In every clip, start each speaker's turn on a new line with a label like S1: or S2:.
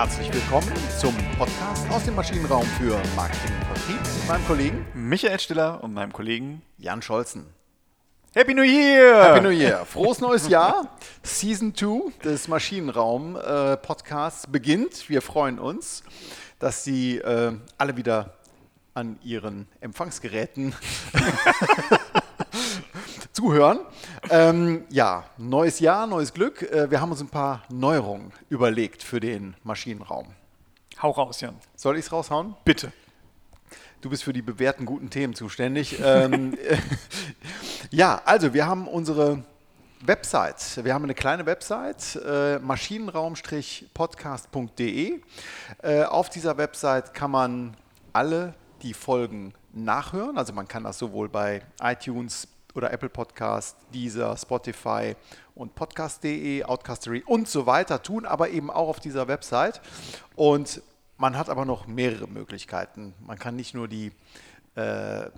S1: herzlich willkommen zum Podcast aus dem Maschinenraum für Marketing und Vertrieb mit meinem Kollegen
S2: Michael Stiller und meinem Kollegen
S1: Jan Scholzen.
S2: Happy New Year!
S1: Happy New Year! Frohes neues Jahr! Season 2 des Maschinenraum-Podcasts beginnt. Wir freuen uns, dass Sie äh, alle wieder an Ihren Empfangsgeräten zuhören. Ähm, ja, neues Jahr, neues Glück. Äh, wir haben uns ein paar Neuerungen überlegt für den Maschinenraum.
S2: Hau raus, Jan.
S1: Soll ich es raushauen?
S2: Bitte.
S1: Du bist für die bewährten guten Themen zuständig. ähm, ja, also wir haben unsere Website. Wir haben eine kleine Website, äh, maschinenraum-podcast.de. Äh, auf dieser Website kann man alle die Folgen nachhören. Also man kann das sowohl bei iTunes oder Apple Podcast, Deezer, Spotify und Podcast.de, Outcastery und so weiter tun, aber eben auch auf dieser Website. Und man hat aber noch mehrere Möglichkeiten. Man kann nicht nur die äh, äh,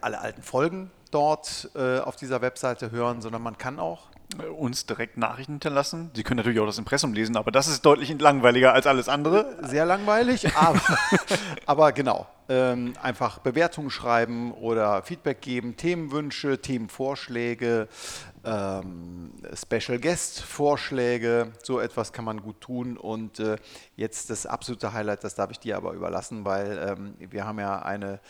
S1: alle alten Folgen dort äh, auf dieser Webseite hören, sondern man kann auch
S2: uns direkt Nachrichten hinterlassen. Sie können natürlich auch das Impressum lesen, aber das ist deutlich langweiliger als alles andere.
S1: Sehr langweilig, aber, aber genau. Ähm, einfach Bewertungen schreiben oder Feedback geben, Themenwünsche, Themenvorschläge, ähm, Special Guest Vorschläge, so etwas kann man gut tun. Und äh, jetzt das absolute Highlight, das darf ich dir aber überlassen, weil ähm, wir haben ja eine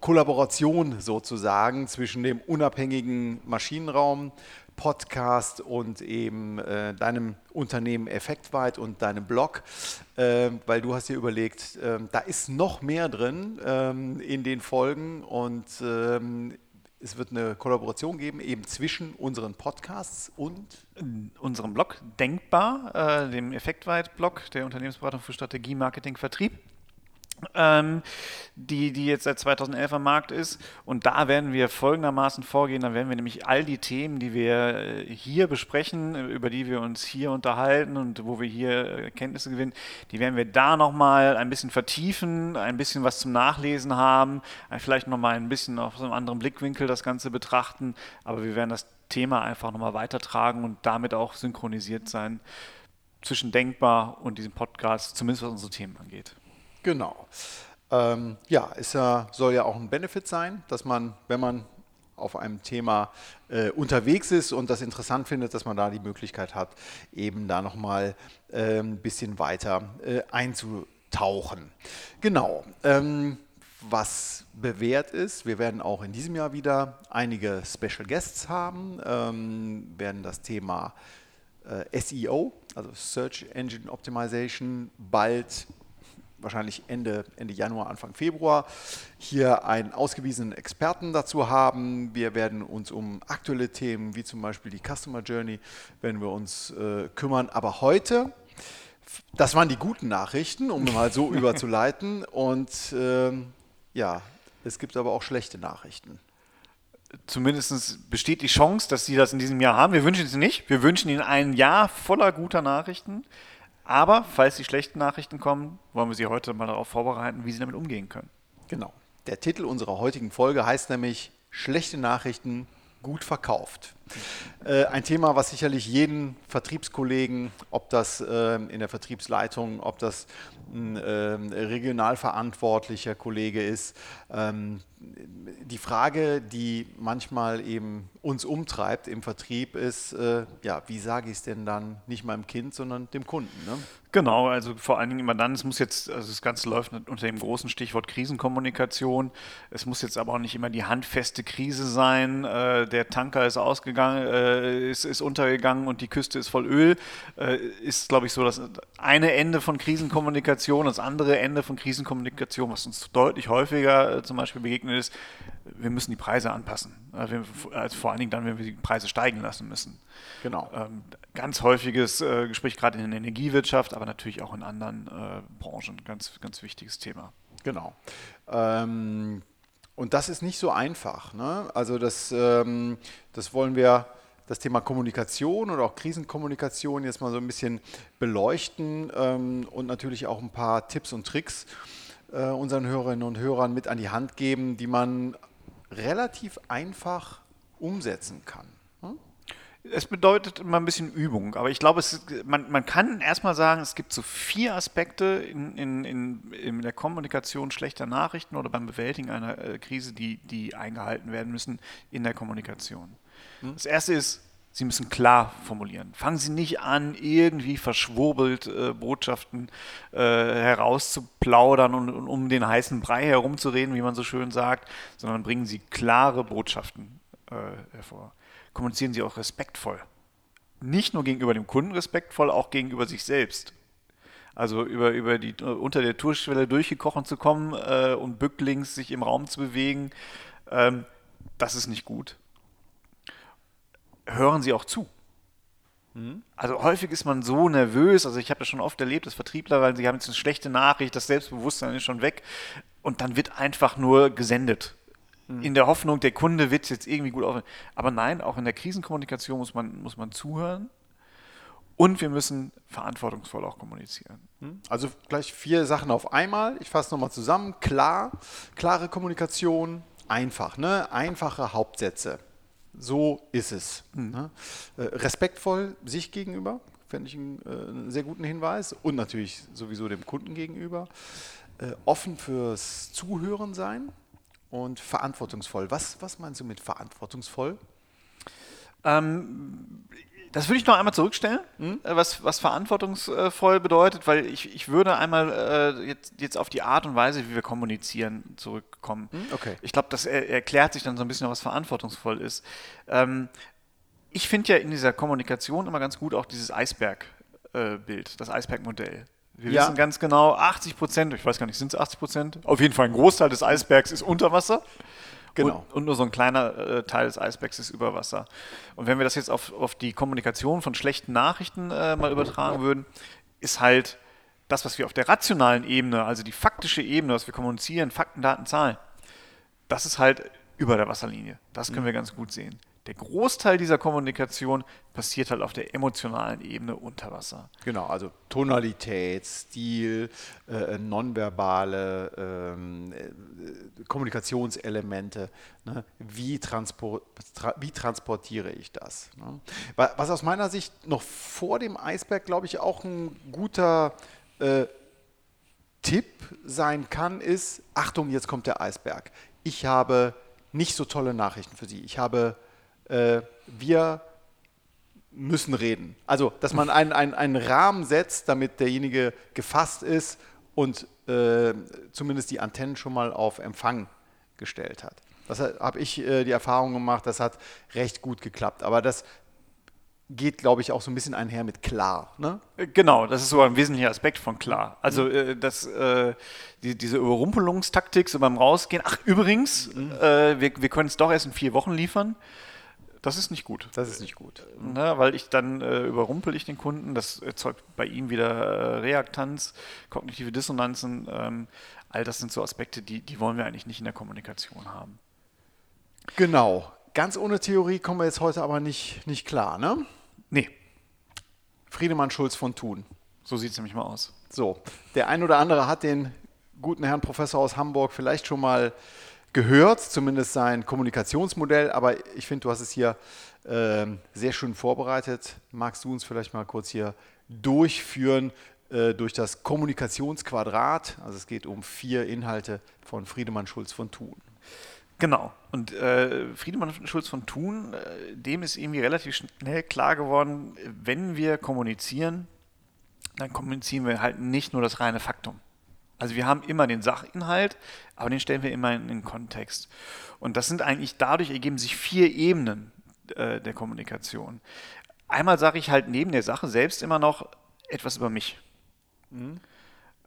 S1: Kollaboration sozusagen zwischen dem unabhängigen Maschinenraum Podcast und eben äh, deinem Unternehmen Effektweit und deinem Blog, äh, weil du hast dir überlegt, äh, da ist noch mehr drin ähm, in den Folgen und ähm, es wird eine Kollaboration geben, eben zwischen unseren Podcasts und?
S2: Unserem Blog Denkbar, äh, dem Effektweit-Blog der Unternehmensberatung für Strategie, Marketing, Vertrieb ähm, die, die jetzt seit 2011 am Markt ist. Und da werden wir folgendermaßen vorgehen. Da werden wir nämlich all die Themen, die wir äh, hier besprechen, über die wir uns hier unterhalten und wo wir hier äh, Kenntnisse gewinnen, die werden wir da nochmal ein bisschen vertiefen, ein bisschen was zum Nachlesen haben, äh, vielleicht nochmal ein bisschen aus einem anderen Blickwinkel das Ganze betrachten. Aber wir werden das Thema einfach nochmal weitertragen und damit auch synchronisiert sein zwischen Denkbar und diesem Podcast, zumindest was unsere Themen angeht.
S1: Genau. Ähm, ja, es soll ja auch ein Benefit sein, dass man, wenn man auf einem Thema äh, unterwegs ist und das interessant findet, dass man da die Möglichkeit hat, eben da nochmal äh, ein bisschen weiter äh, einzutauchen. Genau. Ähm, was bewährt ist, wir werden auch in diesem Jahr wieder einige Special Guests haben, ähm, werden das Thema äh, SEO, also Search Engine Optimization, bald wahrscheinlich Ende, Ende Januar, Anfang Februar hier einen ausgewiesenen Experten dazu haben. Wir werden uns um aktuelle Themen wie zum Beispiel die Customer Journey, werden wir uns äh, kümmern. Aber heute, das waren die guten Nachrichten, um mal so überzuleiten. Und ähm, ja, es gibt aber auch schlechte Nachrichten
S2: zumindest besteht die Chance, dass Sie das in diesem Jahr haben. Wir wünschen es nicht. Wir wünschen Ihnen ein Jahr voller guter Nachrichten. Aber falls die schlechten Nachrichten kommen, wollen wir Sie heute mal darauf vorbereiten, wie Sie damit umgehen können.
S1: Genau. Der Titel unserer heutigen Folge heißt nämlich Schlechte Nachrichten gut verkauft. Äh, ein Thema, was sicherlich jeden Vertriebskollegen, ob das äh, in der Vertriebsleitung, ob das ein äh, regional verantwortlicher Kollege ist, ähm, die Frage, die manchmal eben uns umtreibt im Vertrieb, ist, äh, ja, wie sage ich es denn dann nicht meinem Kind, sondern dem Kunden? Ne?
S2: Genau, also vor allen Dingen immer dann, es muss jetzt, also das Ganze läuft unter dem großen Stichwort Krisenkommunikation. Es muss jetzt aber auch nicht immer die handfeste Krise sein. Äh, der Tanker ist ausgegangen, äh, ist, ist untergegangen und die Küste ist voll Öl. Äh, ist, glaube ich, so das eine Ende von Krisenkommunikation. Das andere Ende von Krisenkommunikation, was uns deutlich häufiger äh, zum Beispiel begegnet ist, wir müssen die Preise anpassen. Also vor allen Dingen dann, wenn wir die Preise steigen lassen müssen.
S1: Genau.
S2: Ähm, ganz häufiges äh, Gespräch gerade in der Energiewirtschaft, aber natürlich auch in anderen äh, Branchen. Ganz, ganz wichtiges Thema.
S1: Genau. Ähm, und das ist nicht so einfach. Ne? Also das, ähm, das wollen wir das Thema Kommunikation oder auch Krisenkommunikation jetzt mal so ein bisschen beleuchten ähm, und natürlich auch ein paar Tipps und Tricks äh, unseren Hörerinnen und Hörern mit an die Hand geben, die man relativ einfach umsetzen kann.
S2: Hm? es bedeutet immer ein bisschen Übung, aber ich glaube, es, man, man kann erstmal sagen, es gibt so vier Aspekte in, in, in, in der Kommunikation schlechter Nachrichten oder beim Bewältigen einer äh, Krise, die, die eingehalten werden müssen in der Kommunikation. Hm? Das erste ist, Sie müssen klar formulieren. Fangen Sie nicht an, irgendwie verschwurbelt äh, Botschaften äh, herauszuplaudern und, und, um den heißen Brei herumzureden, wie man so schön sagt, sondern bringen Sie klare Botschaften äh, hervor. Kommunizieren Sie auch respektvoll. Nicht nur gegenüber dem Kunden respektvoll, auch gegenüber sich selbst. Also über, über die, unter der Tourschwelle durchgekrochen zu kommen äh, und bücklings sich im Raum zu bewegen, ähm, das ist nicht gut hören sie auch zu. Mhm. Also häufig ist man so nervös, also ich habe das schon oft erlebt, dass Vertriebler, weil sie haben jetzt eine schlechte Nachricht, das Selbstbewusstsein ist schon weg und dann wird einfach nur gesendet. Mhm. In der Hoffnung, der Kunde wird jetzt irgendwie gut auf. Aber nein, auch in der Krisenkommunikation muss man, muss man zuhören und wir müssen verantwortungsvoll auch kommunizieren.
S1: Mhm. Also gleich vier Sachen auf einmal. Ich fasse nochmal zusammen. Klar, klare Kommunikation, einfach, ne? einfache Hauptsätze. So ist es. Mhm. Respektvoll sich gegenüber, fände ich einen, äh, einen, sehr guten Hinweis. Und natürlich sowieso dem Kunden gegenüber. Äh, offen fürs Zuhören sein und verantwortungsvoll. Was, was meinst du mit verantwortungsvoll?
S2: Ähm, das würde ich noch einmal zurückstellen, hm? was, was verantwortungsvoll bedeutet, weil ich, ich würde einmal äh, jetzt, jetzt auf die Art und Weise, wie wir kommunizieren, zurückkommen. Hm? Okay. Ich glaube, das er, erklärt sich dann so ein bisschen, was verantwortungsvoll ist. Ähm, ich finde ja in dieser Kommunikation immer ganz gut auch dieses Eisbergbild, äh, das Eisbergmodell. Wir ja. wissen ganz genau, 80 Prozent, ich weiß gar nicht, sind es 80 Prozent? Auf jeden Fall ein Großteil des Eisbergs ist unter Wasser. Genau. Und, und, nur so ein kleiner äh, Teil des Eisbergs ist über Wasser. Und wenn wir das jetzt auf, auf die Kommunikation von schlechten Nachrichten äh, mal übertragen würden, ist halt das, was wir auf der rationalen Ebene, also die faktische Ebene, was wir kommunizieren, Fakten, Daten, Zahlen, das ist halt über der Wasserlinie. Das können mhm. wir ganz gut sehen der Großteil dieser Kommunikation passiert halt auf der emotionalen Ebene unter Wasser.
S1: Genau, also Tonalität, Stil, äh, nonverbale ähm, äh, Kommunikationselemente. Ne? Wie, transport, tra wie, transportiere ich das? Ne? Was aus meiner Sicht noch vor dem Eisberg, glaube ich, auch ein guter äh, Tipp sein kann, ist, Achtung, jetzt kommt der Eisberg. Ich habe nicht so tolle Nachrichten für Sie. Ich habe äh, wir müssen reden. Also, dass man einen, einen, einen Rahmen setzt, damit derjenige gefasst ist und äh, zumindest die Antennen schon mal auf Empfang gestellt hat. Das habe ich äh, die Erfahrung gemacht, das hat recht gut geklappt. Aber das geht, glaube ich, auch so ein bisschen einher mit klar. Ne?
S2: Äh, genau, das ist so ein wesentlicher Aspekt von klar. Also äh, das, äh, die, diese Überrumpelungstaktik so beim Rausgehen, ach übrigens, mhm. äh, wir, wir können es doch erst in vier Wochen liefern. Das ist nicht gut.
S1: Das ist nicht gut.
S2: Ne, weil ich dann äh, überrumpel ich den Kunden, das erzeugt bei ihm wieder äh, Reaktanz, kognitive Dissonanzen. Ähm, all das sind so Aspekte, die, die wollen wir eigentlich nicht in der Kommunikation haben.
S1: Genau. Ganz ohne Theorie kommen wir jetzt heute aber nicht, nicht klar, ne?
S2: Nee.
S1: Friedemann Schulz von Thun.
S2: So sieht es nämlich mal aus.
S1: So, der ein oder andere hat den guten Herrn Professor aus Hamburg vielleicht schon mal gehört, zumindest sein Kommunikationsmodell, aber ich finde, du hast es hier äh, sehr schön vorbereitet. Magst du uns vielleicht mal kurz hier durchführen äh, durch das Kommunikationsquadrat? Also es geht um vier Inhalte von Friedemann Schulz von Thun.
S2: Genau. Und äh, Friedemann Schulz von Thun, äh, dem ist irgendwie relativ schnell klar geworden, wenn wir kommunizieren, dann kommunizieren wir halt nicht nur das reine Faktum. Also wir haben immer den Sachinhalt, aber den stellen wir immer in den Kontext. Und das sind eigentlich, dadurch ergeben sich vier Ebenen äh, der Kommunikation. Einmal sage ich halt neben der Sache selbst immer noch etwas über mich. Mhm.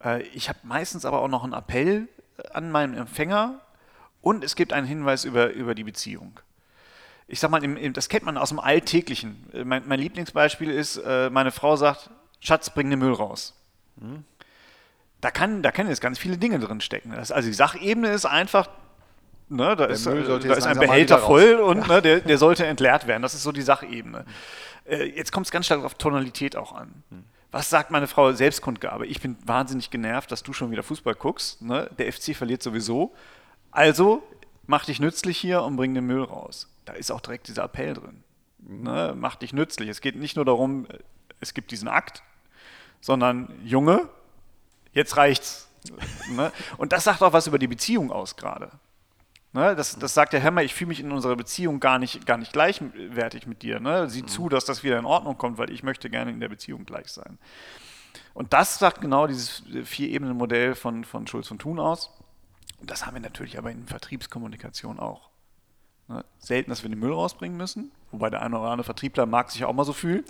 S2: Äh, ich habe meistens aber auch noch einen Appell an meinen Empfänger und es gibt einen Hinweis über, über die Beziehung. Ich sag mal, das kennt man aus dem Alltäglichen. Äh, mein, mein Lieblingsbeispiel ist, äh, meine Frau sagt, Schatz, bring den Müll raus. Mhm da kann, da können jetzt ganz viele Dinge drin stecken. Also die Sachebene ist einfach, ne, da, ist, äh, da ist, ein Behälter voll und ja. ne, der, der, sollte entleert werden. Das ist so die Sachebene. Äh, jetzt kommt es ganz stark auf Tonalität auch an. Hm. Was sagt meine Frau Selbstkundgabe? Ich bin wahnsinnig genervt, dass du schon wieder Fußball guckst. Ne? Der FC verliert sowieso. Also mach dich nützlich hier und bring den Müll raus. Da ist auch direkt dieser Appell drin. Ne? Mach dich nützlich. Es geht nicht nur darum, es gibt diesen Akt, sondern Junge, jetzt reicht's. ne? Und das sagt auch was über die Beziehung aus gerade. Ne? Das, das sagt der Hammer, ich fühle mich in unserer Beziehung gar nicht, gar nicht gleichwertig mit dir. Ne? Sieh mhm. zu, dass das wieder in Ordnung kommt, weil ich möchte gerne in der Beziehung gleich sein. Und das sagt genau dieses Vier-Ebenen-Modell von, von Schulz und Thun aus. Und das haben wir natürlich aber in Vertriebskommunikation auch. Ne? Selten, dass wir den Müll rausbringen müssen, wobei der eine oder andere Vertriebler mag sich auch mal so fühlen.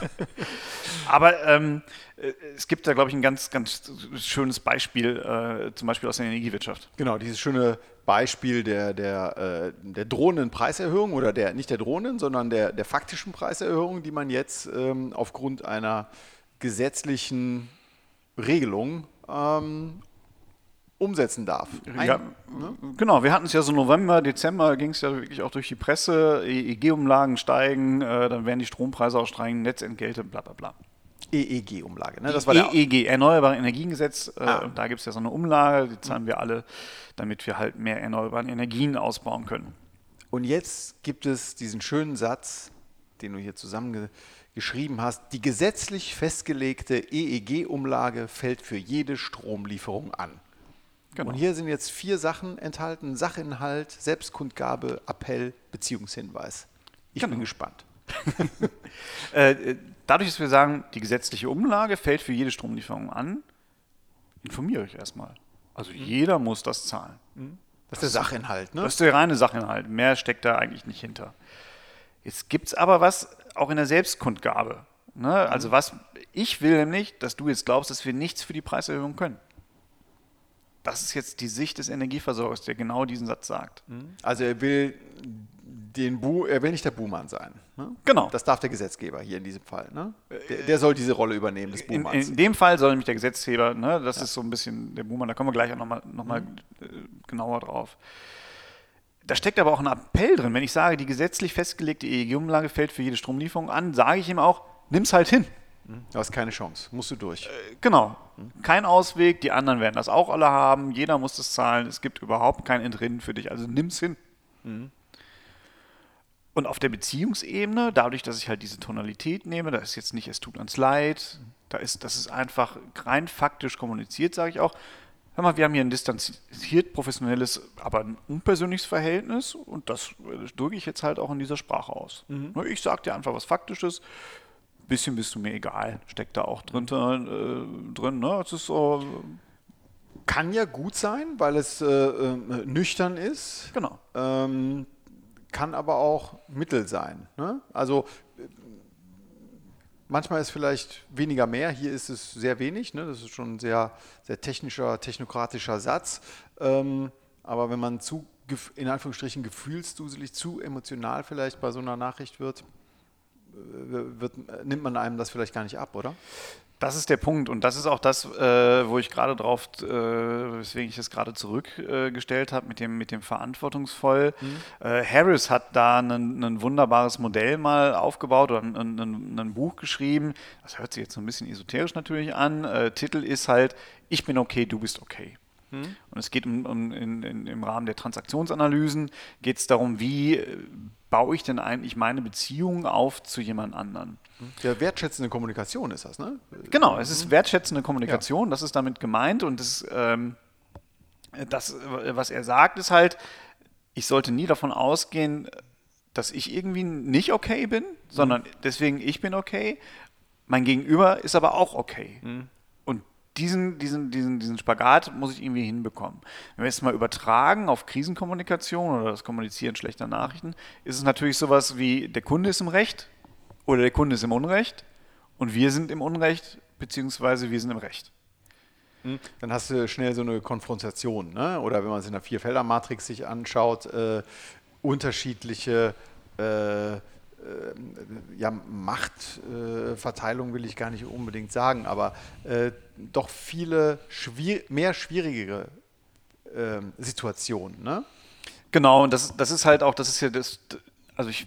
S2: Aber ähm, äh, es gibt da, glaube ich, ein ganz, ganz schönes Beispiel, äh, zum Beispiel aus der Energiewirtschaft.
S1: Genau, dieses schöne Beispiel der, der, äh, der drohenden Preiserhöhung oder der, nicht der drohenden, sondern der, der faktischen Preiserhöhung, die man jetzt ähm, aufgrund einer gesetzlichen Regelung ähm, umsetzen darf.
S2: Ein, ja, ne? Genau, wir hatten es ja so November, Dezember, ging es ja wirklich auch durch die Presse, EEG-Umlagen steigen, äh, dann werden die Strompreise auch steigen, Netzentgelte, bla bla bla.
S1: EEG-Umlage,
S2: ne? Das war EEG, Erneuerbare Energiengesetz. Äh, ah. Da gibt es ja so eine Umlage, die zahlen wir alle, damit wir halt mehr erneuerbare Energien ausbauen können.
S1: Und jetzt gibt es diesen schönen Satz, den du hier zusammengeschrieben hast. Die gesetzlich festgelegte EEG-Umlage fällt für jede Stromlieferung an. Genau. Und hier sind jetzt vier Sachen enthalten: Sachinhalt, Selbstkundgabe, Appell, Beziehungshinweis. Ich genau. bin gespannt.
S2: Äh, dadurch, dass wir sagen, die gesetzliche Umlage fällt für jede Stromlieferung an, informiere ich erstmal. Also mhm. jeder muss das zahlen.
S1: Mhm. Das, ist der Sachinhalt, ne?
S2: Das ist der reine Sachinhalt. Mehr steckt da eigentlich nicht hinter. Jetzt gibt es aber was auch in der Selbstkundgabe. Ne? Also mhm. was ich will nämlich, dass du jetzt glaubst, dass wir nichts für die Preiserhöhung können das ist jetzt die Sicht des Energieversorgers, der genau diesen Satz sagt.
S1: Mhm. Also er will den Bu er will nicht der Buhmann sein.
S2: Ne? Genau.
S1: Das darf der Gesetzgeber hier in diesem Fall. Ne? Der, der, soll diese Rolle übernehmen des
S2: Buhmanns. In, in dem Fall soll nämlich der Gesetzgeber, ne? das ja. ist so ein bisschen der Buhmann, da kommen wir gleich auch nochmal noch mal, mhm. Äh, genauer drauf. Da steckt aber auch ein Appell drin. Wenn ich sage, die gesetzlich festgelegte EEG-Umlage fällt für jede Stromlieferung an, sage ich ihm auch, nimm es halt hin.
S1: Du hast keine Chance, musst du durch. Äh,
S2: genau. Kein Ausweg, die anderen werden das auch alle haben, jeder muss das zahlen, es gibt überhaupt kein Entrinnen für dich, also nimm's hin. Mhm. Und auf der Beziehungsebene, dadurch, dass ich halt diese Tonalität nehme, da ist jetzt nicht, es tut uns leid, da ist, das ist einfach rein faktisch kommuniziert, sage ich auch. Hör mal, wir haben hier ein distanziert professionelles, aber ein unpersönliches Verhältnis und das drücke ich jetzt halt auch in dieser Sprache aus. Mhm. Ich sage dir einfach was Faktisches bisschen bist du mir egal, steckt da auch drin. Äh, drin ne? Es ist so,
S1: Kann ja gut sein, weil es äh, äh, nüchtern ist.
S2: Genau.
S1: Ähm, kann aber auch Mittel sein. Ne? Also manchmal ist vielleicht weniger mehr, hier ist es sehr wenig. Ne? Das ist schon ein sehr, sehr technischer, technokratischer Satz. Ähm, aber wenn man zu, in Anführungsstrichen, gefühlsduselig, zu emotional vielleicht bei so einer Nachricht wird, wird, nimmt man einem das vielleicht gar nicht ab, oder?
S2: Das ist der Punkt und das ist auch das, äh, wo ich gerade drauf, äh, weswegen ich das gerade zurückgestellt äh, habe mit dem, mit dem verantwortungsvoll. Mhm. Äh, Harris hat da ein wunderbares Modell mal aufgebaut oder ein Buch geschrieben. Das hört sich jetzt so ein bisschen esoterisch natürlich an. Äh, Titel ist halt, ich bin okay, du bist okay. Mhm. Und es geht um, um in, in, im Rahmen der Transaktionsanalysen geht es darum, wie äh, baue ich denn eigentlich meine Beziehung auf zu jemand anderen?
S1: Ja, wertschätzende Kommunikation ist das, ne?
S2: Genau, es ist mhm. wertschätzende Kommunikation, ja. das ist damit gemeint und das, ähm, das, was er sagt, ist halt, ich sollte nie davon ausgehen, dass ich irgendwie nicht okay bin, sondern mhm. deswegen ich bin okay. Mein Gegenüber ist aber auch okay. Mhm diesen, diesen, diesen, diesen Spagat muss ich irgendwie hinbekommen. Wenn wir es mal übertragen auf Krisenkommunikation oder das Kommunizieren schlechter Nachrichten, ist es natürlich sowas wie, der Kunde ist im Recht oder der Kunde ist im Unrecht und wir sind im Unrecht, beziehungsweise wir sind im Recht.
S1: Hm, dann hast du schnell so eine Konfrontation. Ne? Oder wenn man es in der Vierfelder-Matrix sich anschaut, äh, unterschiedliche äh, ja, Machtverteilung will ich gar nicht unbedingt sagen, aber äh, doch viele schwier mehr schwierigere äh, Situationen. Ne?
S2: Genau, und das, das ist halt auch, das ist ja das, also ich,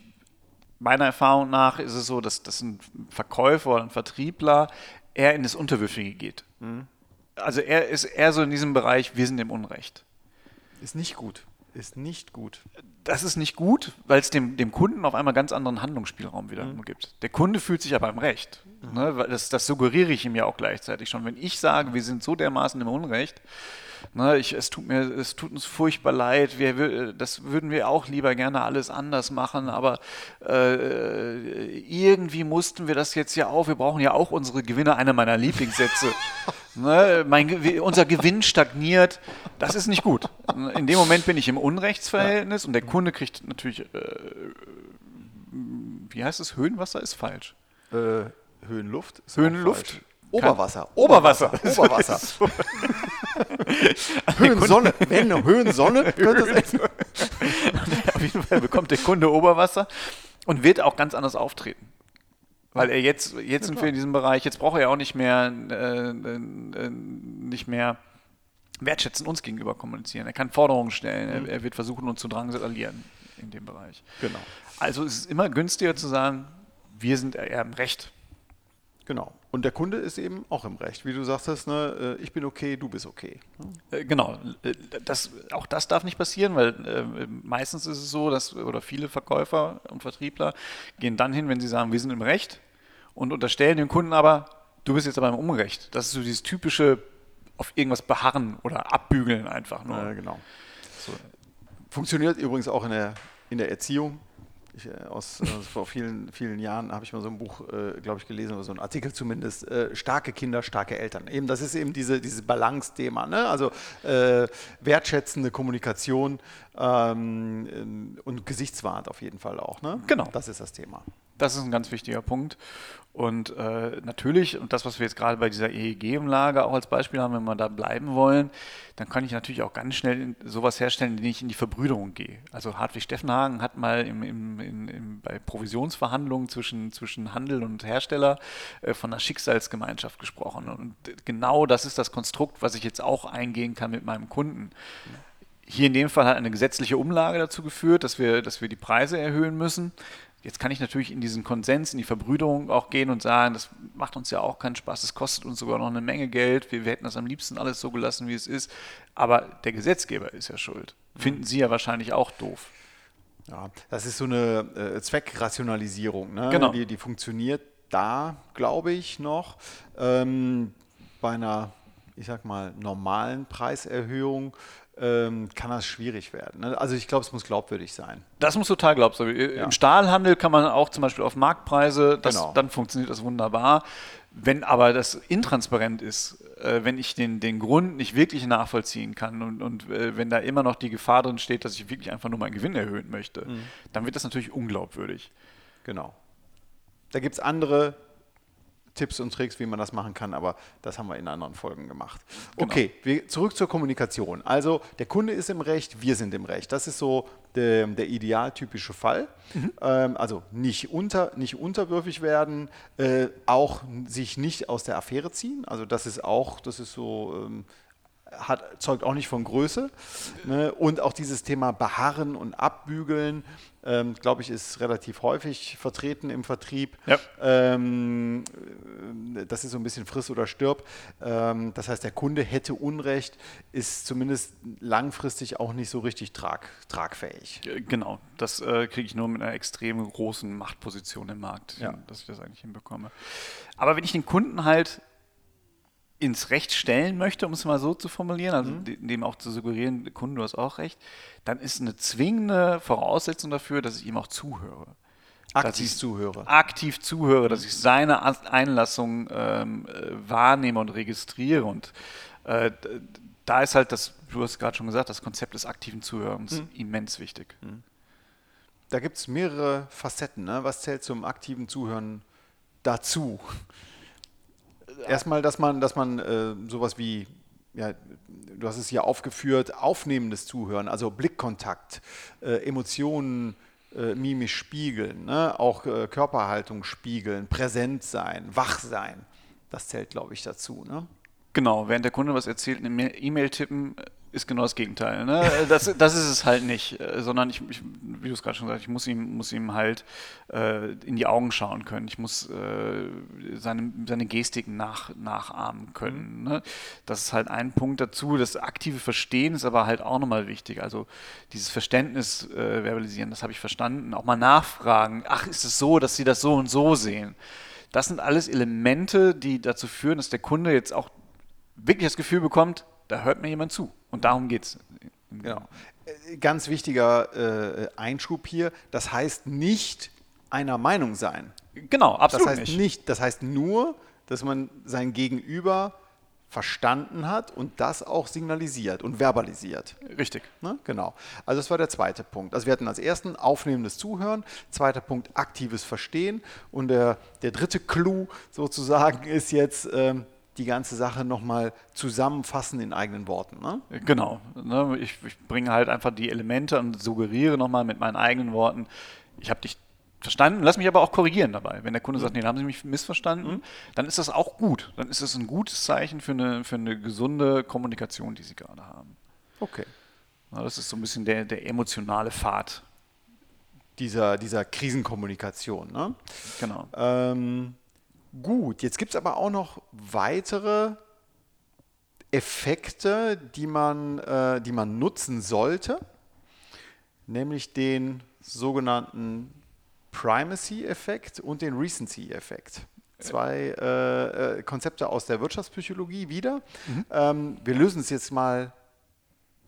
S2: meiner Erfahrung nach ist es so, dass, dass ein Verkäufer oder ein Vertriebler eher in das Unterwürfige geht. Mhm. Also er ist eher so in diesem Bereich, wir sind im Unrecht.
S1: Ist nicht gut. Ist nicht gut
S2: das ist nicht gut, weil es dem, dem Kunden auf einmal ganz anderen Handlungsspielraum wieder mhm. gibt. Der Kunde fühlt sich aber im Recht. Mhm. Ne? Das, das suggeriere ich ihm ja auch gleichzeitig schon. Wenn ich sage, wir sind so dermaßen im Unrecht, Ne, ich, es, tut mir, es tut uns furchtbar leid, wir, das würden wir auch lieber gerne alles anders machen, aber äh, irgendwie mussten wir das jetzt ja auch, wir brauchen ja auch unsere Gewinne, einer meiner Lieblingssätze. ne, mein, unser Gewinn stagniert, das ist nicht gut. In dem Moment bin ich im Unrechtsverhältnis ja. und der Kunde kriegt natürlich, äh, wie heißt es, Höhenwasser ist falsch.
S1: Äh, Höhenluft?
S2: Höhenluft?
S1: Oberwasser.
S2: Oberwasser.
S1: Oberwasser. Höhensonne. Wenn Höhensonne, könnte es
S2: Auf jeden Fall bekommt der Kunde Oberwasser und wird auch ganz anders auftreten. Weil er jetzt, jetzt sind wir in diesem Bereich, jetzt braucht er ja auch nicht mehr, äh, äh, nicht mehr wertschätzen uns gegenüber kommunizieren. Er kann Forderungen stellen, mhm. er, er, wird versuchen, uns zu drangsalieren in dem Bereich.
S1: Genau.
S2: Also es ist immer günstiger zu sagen, wir sind eher im Recht.
S1: Genau. Und der Kunde ist eben auch im Recht. Wie du sagtest, ne, äh, ich bin okay, du bist okay.
S2: Äh, genau. Äh, das, auch das darf nicht passieren, weil äh, meistens ist es so, dass, oder viele Verkäufer und Vertriebler gehen dann hin, wenn sie sagen, wir sind im Recht und unterstellen dem Kunden aber, du bist jetzt aber im Unrecht. Das ist so dieses typische auf irgendwas beharren oder abbügeln einfach nur.
S1: Ja, genau. So. Funktioniert übrigens auch in der, in der Erziehung. Ich, äh, aus, also vor vielen, vielen Jahren habe ich mal so ein Buch, äh, glaube ich, gelesen, oder so ein Artikel zumindest, äh, starke Kinder, starke Eltern. Eben, das ist eben diese, dieses Balance-Thema, ne? also äh, wertschätzende Kommunikation ähm, und Gesichtswahrheit auf jeden Fall auch. Ne?
S2: Genau.
S1: Das ist das Thema.
S2: Das ist ein ganz wichtiger Punkt. Und äh, natürlich, und das, was wir jetzt gerade bei dieser EEG-Umlage auch als Beispiel haben, wenn wir da bleiben wollen, dann kann ich natürlich auch ganz schnell sowas herstellen, indem ich in die Verbrüderung gehe. Also Hartwig Steffenhagen hat mal im, im, im, bei Provisionsverhandlungen zwischen, zwischen Handel und Hersteller äh, von einer Schicksalsgemeinschaft gesprochen. Und genau das ist das Konstrukt, was ich jetzt auch eingehen kann mit meinem Kunden. Hier in dem Fall hat eine gesetzliche Umlage dazu geführt, dass wir, dass wir die Preise erhöhen müssen. Jetzt kann ich natürlich in diesen Konsens, in die Verbrüderung auch gehen und sagen, das macht uns ja auch keinen Spaß, es kostet uns sogar noch eine Menge Geld, wir, wir, hätten das am liebsten alles so gelassen, wie es ist. Aber der Gesetzgeber ist ja schuld. Finden Sie ja wahrscheinlich auch doof.
S1: Ja, das ist so eine äh, Zweckrationalisierung, ne?
S2: genau.
S1: die, die funktioniert da, glaube ich, noch. Ähm, bei einer, ich sag mal, normalen Preiserhöhung ähm, kann das schwierig werden. Ne? Also ich glaube, es muss glaubwürdig sein.
S2: Das muss total glaubwürdig sein. Ja. Im Stahlhandel kann man auch zum Beispiel auf Marktpreise, das, genau. dann funktioniert das wunderbar. Wenn aber das intransparent ist, äh, wenn ich den, den Grund nicht wirklich nachvollziehen kann und, und äh, wenn da immer noch die Gefahr drin steht, dass ich wirklich einfach nur meinen Gewinn erhöhen möchte, mhm. dann wird das natürlich unglaubwürdig.
S1: Genau. Da gibt es andere Tipps und Tricks, wie man das machen kann, aber das haben wir in anderen Folgen gemacht. Genau. Okay, wir, zurück zur Kommunikation. Also der Kunde ist im Recht, wir sind im Recht. Das ist so der, der idealtypische Fall. Mhm. Ähm, also nicht, unter, nicht unterwürfig werden, äh, auch sich nicht aus der Affäre ziehen. Also das ist auch, das ist so ähm, hat, zeugt auch nicht von Größe. Ne? Und auch dieses Thema Beharren und Abbügeln, ähm, glaube ich, ist relativ häufig vertreten im Vertrieb.
S2: Ja.
S1: Ähm, das ist so ein bisschen friss oder stirb. Ähm, das heißt, der Kunde hätte Unrecht, ist zumindest langfristig auch nicht so richtig trag, tragfähig.
S2: Äh, genau, das äh, kriege ich nur mit einer extrem großen Machtposition im Markt,
S1: ja.
S2: dass ich das eigentlich hinbekomme. Aber wenn ich den Kunden halt ins Recht stellen möchte, um es mal so zu formulieren, also mhm. dem auch zu suggerieren, Kunde, du hast auch recht, dann ist eine zwingende Voraussetzung dafür, dass ich ihm auch zuhöre.
S1: Aktiv zuhöre.
S2: Aktiv zuhöre, dass ich seine Einlassung ähm, äh, wahrnehme und registriere. Und äh, da ist halt das, du hast gerade schon gesagt, das Konzept des aktiven Zuhörens mhm. immens wichtig. Mhm.
S1: Da gibt es mehrere Facetten. Ne? Was zählt zum aktiven Zuhören dazu? Erstmal, dass man, dass man äh, sowas wie, ja, du hast es hier aufgeführt, aufnehmendes Zuhören, also Blickkontakt, äh, Emotionen äh, mimisch spiegeln, ne? auch äh, Körperhaltung spiegeln, präsent sein, wach sein. Das zählt, glaube ich, dazu. Ne?
S2: Genau, während der Kunde was erzählt, eine E-Mail tippen, ist genau das Gegenteil. Ne? Das, das ist es halt nicht, äh, sondern ich, ich wie du es gerade schon gesagt hast, ich muss ihm, muss ihm halt äh, in die Augen schauen können. Ich muss äh, seine, seine Gestiken nach, nachahmen können. Mhm. Ne? Das ist halt ein Punkt dazu. Das aktive Verstehen ist aber halt auch nochmal wichtig. Also dieses Verständnis äh, verbalisieren, das habe ich verstanden. Auch mal nachfragen, ach, ist es so, dass sie das so und so sehen? Das sind alles Elemente, die dazu führen, dass der Kunde jetzt auch wirklich das Gefühl bekommt, da hört mir jemand zu. Und darum geht es.
S1: Genau. Äh, ganz wichtiger äh, Einschub hier, das heißt nicht einer Meinung sein.
S2: Genau, absolut
S1: das heißt nicht. nicht. Das heißt nur, dass man sein Gegenüber verstanden hat und das auch signalisiert und verbalisiert.
S2: Richtig.
S1: Ne? Genau. Also das war der zweite Punkt. Also wir hatten als ersten aufnehmendes Zuhören, zweiter Punkt aktives Verstehen und der, der dritte Clou sozusagen ist jetzt ähm, die ganze Sache nochmal zusammenfassen in eigenen Worten. Ne?
S2: Genau. Ne? Ich, ich, bringe halt einfach die Elemente und suggeriere nochmal mit meinen eigenen Worten, ich habe dich verstanden, lass mich aber auch korrigieren dabei. Wenn der Kunde mhm. sagt, nee, dann haben Sie mich missverstanden, mhm. dann ist das auch gut. Dann ist das ein gutes Zeichen für eine, für eine gesunde Kommunikation, die Sie gerade haben.
S1: Okay.
S2: Ja, das ist so ein bisschen der, der emotionale Pfad.
S1: Dieser, dieser Krisenkommunikation. Ne?
S2: Genau.
S1: Ähm, Gut, jetzt gibt es aber auch noch weitere Effekte, die man, äh, die man nutzen sollte, nämlich den sogenannten Primacy-Effekt und den Recency-Effekt. Zwei äh, äh, Konzepte aus der Wirtschaftspsychologie wieder. Mhm. Ähm, wir lösen es jetzt mal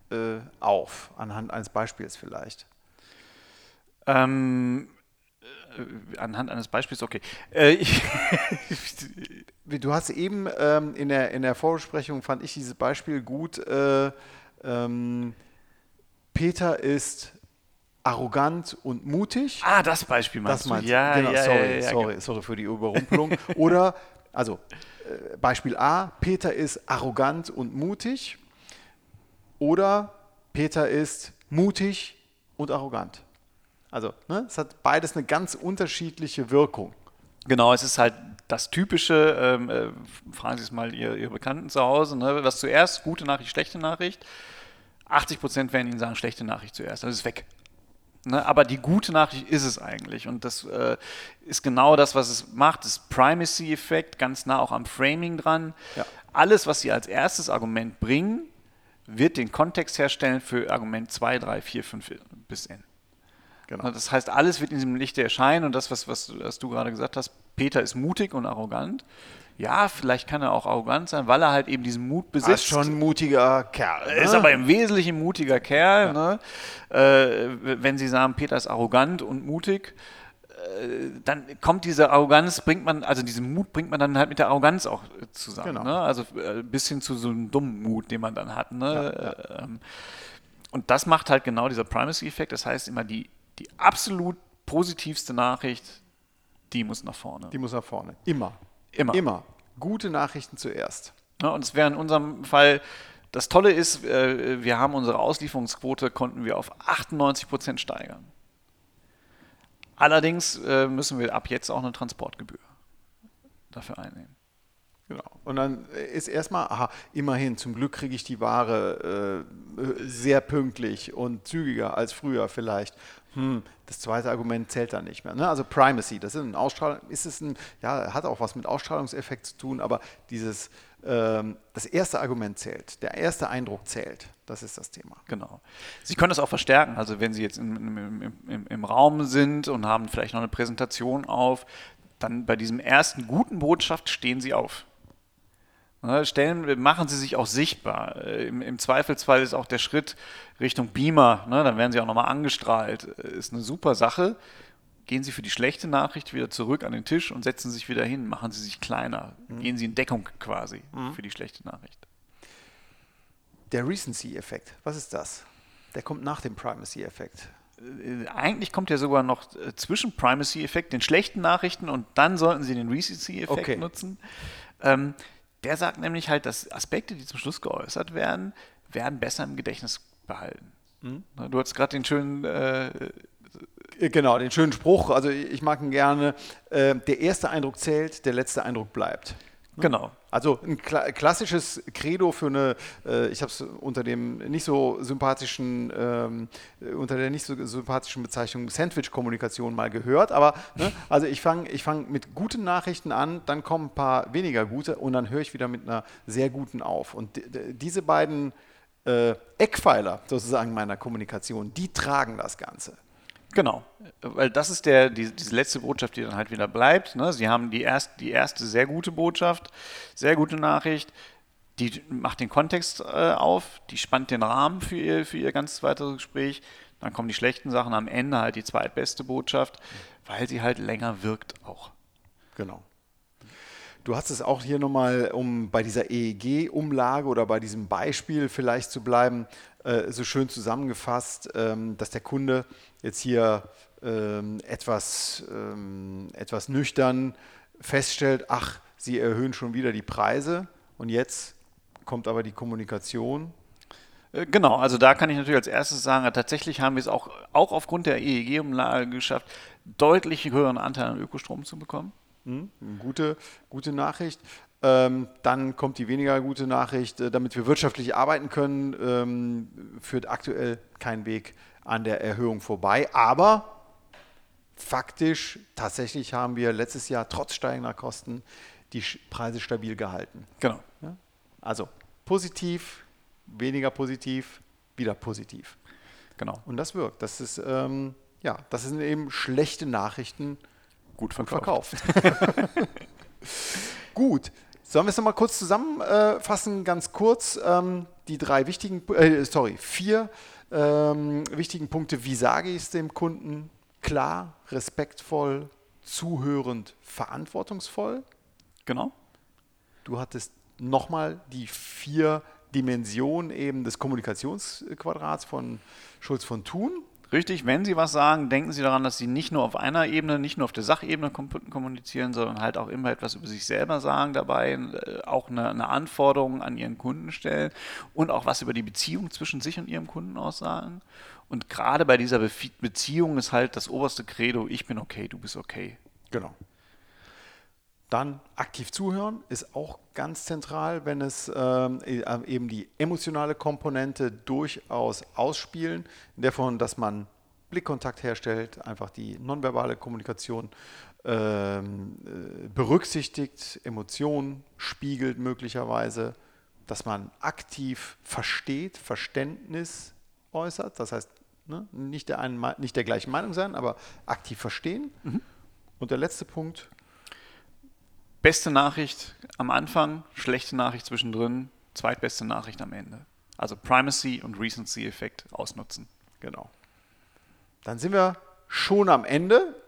S1: äh, auf, anhand eines Beispiels vielleicht.
S2: Ähm, äh, anhand eines Beispiels, okay. Äh,
S1: du hast eben ähm, in, der, in der Vorbesprechung, fand ich dieses Beispiel gut. Äh, ähm, Peter ist arrogant und mutig.
S2: Ah, das Beispiel meinst
S1: das meinst du? Ja, genau, ja, sorry, ja, ja, sorry, genau. sorry für die Überrumpelung. Oder, also, äh, Beispiel A, Peter ist arrogant und mutig. Oder Peter ist mutig und arrogant. Also ne, es hat beides eine ganz unterschiedliche Wirkung.
S2: Genau, es ist halt das Typische, ähm, äh, fragen Sie es mal Ihr, Ihre Bekannten zu Hause, ne, was zuerst, gute Nachricht, schlechte Nachricht. 80 Prozent werden Ihnen sagen, schlechte Nachricht zuerst, das ist weg. Ne, aber die gute Nachricht ist es eigentlich. Und das äh, ist genau das, was es macht. Das Primacy-Effekt, ganz nah auch am Framing dran. Ja. Alles, was Sie als erstes Argument bringen, wird den Kontext herstellen für Argument 2, 3, 4, 5 bis N. Genau. Das heißt, alles wird in diesem Lichte erscheinen und das, was, was, was du gerade gesagt hast, Peter ist mutig und arrogant. Ja, vielleicht kann er auch arrogant sein, weil er halt eben diesen Mut besitzt. Er ist
S1: schon ein mutiger Kerl.
S2: Er ne? ist aber im Wesentlichen ein mutiger Kerl. Ja. Ne? Äh, wenn Sie sagen, Peter ist arrogant und mutig, äh, dann kommt diese Arroganz, bringt man, also diesen Mut bringt man dann halt mit der Arroganz auch zusammen. Genau. Ne? Also äh, bis hin zu so einem dummen Mut, den man dann hat. Ne? Ja, ja. Ähm, und das macht halt genau dieser Primacy-Effekt. Das heißt immer, die die absolut positivste Nachricht, die muss nach vorne.
S1: Die muss nach vorne. Immer.
S2: Immer.
S1: Immer. Gute Nachrichten zuerst.
S2: Ja, und es wäre in unserem Fall, das Tolle ist, äh, wir haben unsere Auslieferungsquote, konnten wir auf 98 Prozent steigern. Allerdings äh, müssen wir ab jetzt auch eine Transportgebühr dafür einnehmen.
S1: Genau. Und dann ist erstmal, aha, immerhin, zum Glück kriege ich die Ware äh, sehr pünktlich und zügiger als früher vielleicht hm, das zweite Argument zählt dann nicht mehr. Ne? Also Primacy, das ist ein Ausstrahlung, ist es ein, ja, hat auch was mit Ausstrahlungseffekt zu tun, aber dieses, ähm, das erste Argument zählt, der erste Eindruck zählt. Das ist das Thema.
S2: Genau. Sie können das auch verstärken. Also wenn Sie jetzt im, im, im, im Raum sind und haben vielleicht noch eine Präsentation auf, dann bei diesem ersten guten Botschaft stehen Sie auf. Ne, stellen, machen sie sich auch sichtbar. Äh, Im, Im, Zweifelsfall ist auch der Schritt Richtung Beamer, ne, dann werden sie auch nochmal angestrahlt, äh, ist eine super Sache. Gehen Sie für die schlechte Nachricht wieder zurück an den Tisch und setzen sich wieder hin, machen Sie sich kleiner, mhm. gehen Sie in Deckung quasi mhm. für die schlechte Nachricht.
S1: Der Recency-Effekt, was ist das? Der kommt nach dem Primacy-Effekt.
S2: Äh, eigentlich kommt ja sogar noch zwischen Primacy-Effekt, den schlechten Nachrichten und dann sollten Sie den Recency-Effekt okay. nutzen. Ähm, der sagt nämlich halt, dass Aspekte, die zum Schluss geäußert werden, werden besser im Gedächtnis behalten. Mhm. Du hast gerade den schönen äh,
S1: Genau, den schönen Spruch. Also ich mag ihn gerne. Äh, der erste Eindruck zählt, der letzte Eindruck bleibt.
S2: Genau.
S1: Also ein kla klassisches Credo für eine, äh, ich habe es unter dem nicht so sympathischen, ähm, äh, unter der nicht so sympathischen Bezeichnung Sandwich-Kommunikation mal gehört, aber ne, also ich fange ich fang mit guten Nachrichten an, dann kommen ein paar weniger gute und dann höre ich wieder mit einer sehr guten auf. Und diese beiden äh, Eckpfeiler sozusagen meiner Kommunikation, die tragen das Ganze.
S2: Genau, weil das ist der, die, diese letzte Botschaft, die dann halt wieder bleibt. Ne? Sie haben die, erst, die erste sehr gute Botschaft, sehr gute Nachricht, die macht den Kontext äh, auf, die spannt den Rahmen für ihr, für ihr ganz weiteres Gespräch. Dann kommen die schlechten Sachen am Ende halt die zweitbeste Botschaft, weil sie halt länger wirkt auch.
S1: Genau. Du hast es auch hier nochmal, um bei dieser EEG-Umlage oder bei diesem Beispiel vielleicht zu bleiben, äh, so schön zusammengefasst, ähm, dass der Kunde jetzt hier ähm, etwas, ähm, etwas nüchtern feststellt, ach, sie erhöhen schon wieder die Preise und jetzt kommt aber die Kommunikation.
S2: Äh, genau, also da kann ich natürlich als erstes sagen, tatsächlich haben wir es auch, auch aufgrund der EEG-Umlage geschafft, deutlich höheren Anteil an Ökostrom zu bekommen.
S1: Hm, gute, gute Nachricht. Ähm, dann kommt die weniger gute Nachricht, äh, damit wir wirtschaftlich arbeiten können, ähm, führt aktuell kein Weg an der Erhöhung vorbei. Aber faktisch, tatsächlich haben wir letztes Jahr trotz steigender Kosten die Preise stabil gehalten.
S2: Genau.
S1: Ja? Also positiv, weniger positiv, wieder positiv.
S2: Genau.
S1: Und das wirkt. Das ist, ähm, ja, das sind eben schlechte Nachrichten
S2: gut verkauft.
S1: verkauft. Gut. Sollen wir es nochmal kurz zusammenfassen, ganz kurz? Ähm, die drei wichtigen, äh, sorry, vier ähm, wichtigen Punkte. Wie sage ich es dem Kunden? Klar, respektvoll, zuhörend, verantwortungsvoll.
S2: Genau.
S1: Du hattest nochmal die vier Dimensionen eben des Kommunikationsquadrats von Schulz von Thun.
S2: Richtig, wenn Sie was sagen, denken Sie daran, dass Sie nicht nur auf einer Ebene, nicht nur auf der Sachebene kommunizieren, sondern halt auch immer etwas über sich selber sagen dabei, äh, auch eine, eine Anforderung an Ihren Kunden stellen und auch was über die Beziehung zwischen sich und Ihrem Kunden aussagen. Und gerade bei dieser Be Beziehung ist halt das oberste Credo, ich bin okay, du bist okay.
S1: Genau. Dann aktiv zuhören ist auch ganz zentral, wenn es ähm, e, eben die emotionale Komponente durchaus ausspielen, in der Form, dass man Blickkontakt herstellt, einfach die nonverbale Kommunikation ähm, äh, berücksichtigt, Emotionen spiegelt möglicherweise, dass man aktiv versteht, Verständnis äußert, das heißt ne, nicht, der einen, nicht der gleichen Meinung sein, aber aktiv verstehen. Mhm. Und der letzte Punkt,
S2: Beste Nachricht am Anfang, schlechte Nachricht zwischendrin, zweitbeste Nachricht am Ende. Also Primacy und Recency-Effekt ausnutzen.
S1: Genau. Dann sind wir schon am Ende.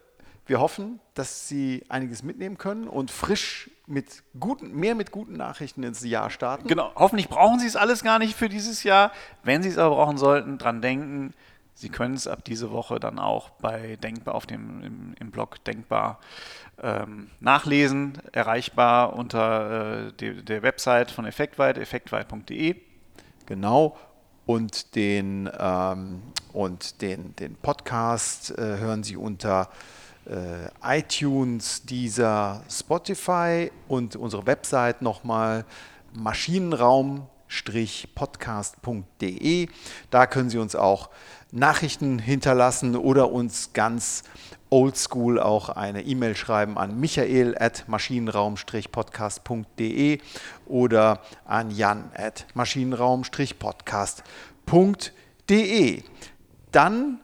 S1: Wir hoffen, dass Sie einiges mitnehmen können und frisch mit guten, mehr mit guten Nachrichten ins Jahr starten.
S2: Genau. Hoffentlich brauchen Sie es alles gar nicht für dieses Jahr. Wenn Sie es aber brauchen sollten, dran denken. Sie können es ab diese Woche dann auch bei Denkbar auf dem im, im Blog Denkbar ähm, nachlesen, erreichbar unter äh, die, der Website von Effektweit, effektweit.de.
S1: Genau. Und den, ähm, und den, den Podcast äh, hören Sie unter äh, iTunes, dieser Spotify und unsere Website nochmal Maschinenraum-podcast.de. Da können Sie uns auch Nachrichten hinterlassen oder uns ganz oldschool auch eine E-Mail schreiben an michael at maschinenraum-podcast.de oder an jan at maschinenraum-podcast.de. Dann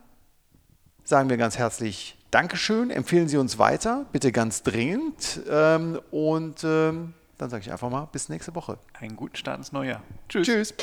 S1: sagen wir ganz herzlich Dankeschön, empfehlen Sie uns weiter, bitte ganz dringend ähm, und ähm, dann sage ich einfach mal bis nächste Woche.
S2: Einen guten Start ins neue Jahr.
S1: Tschüss. Tschüss.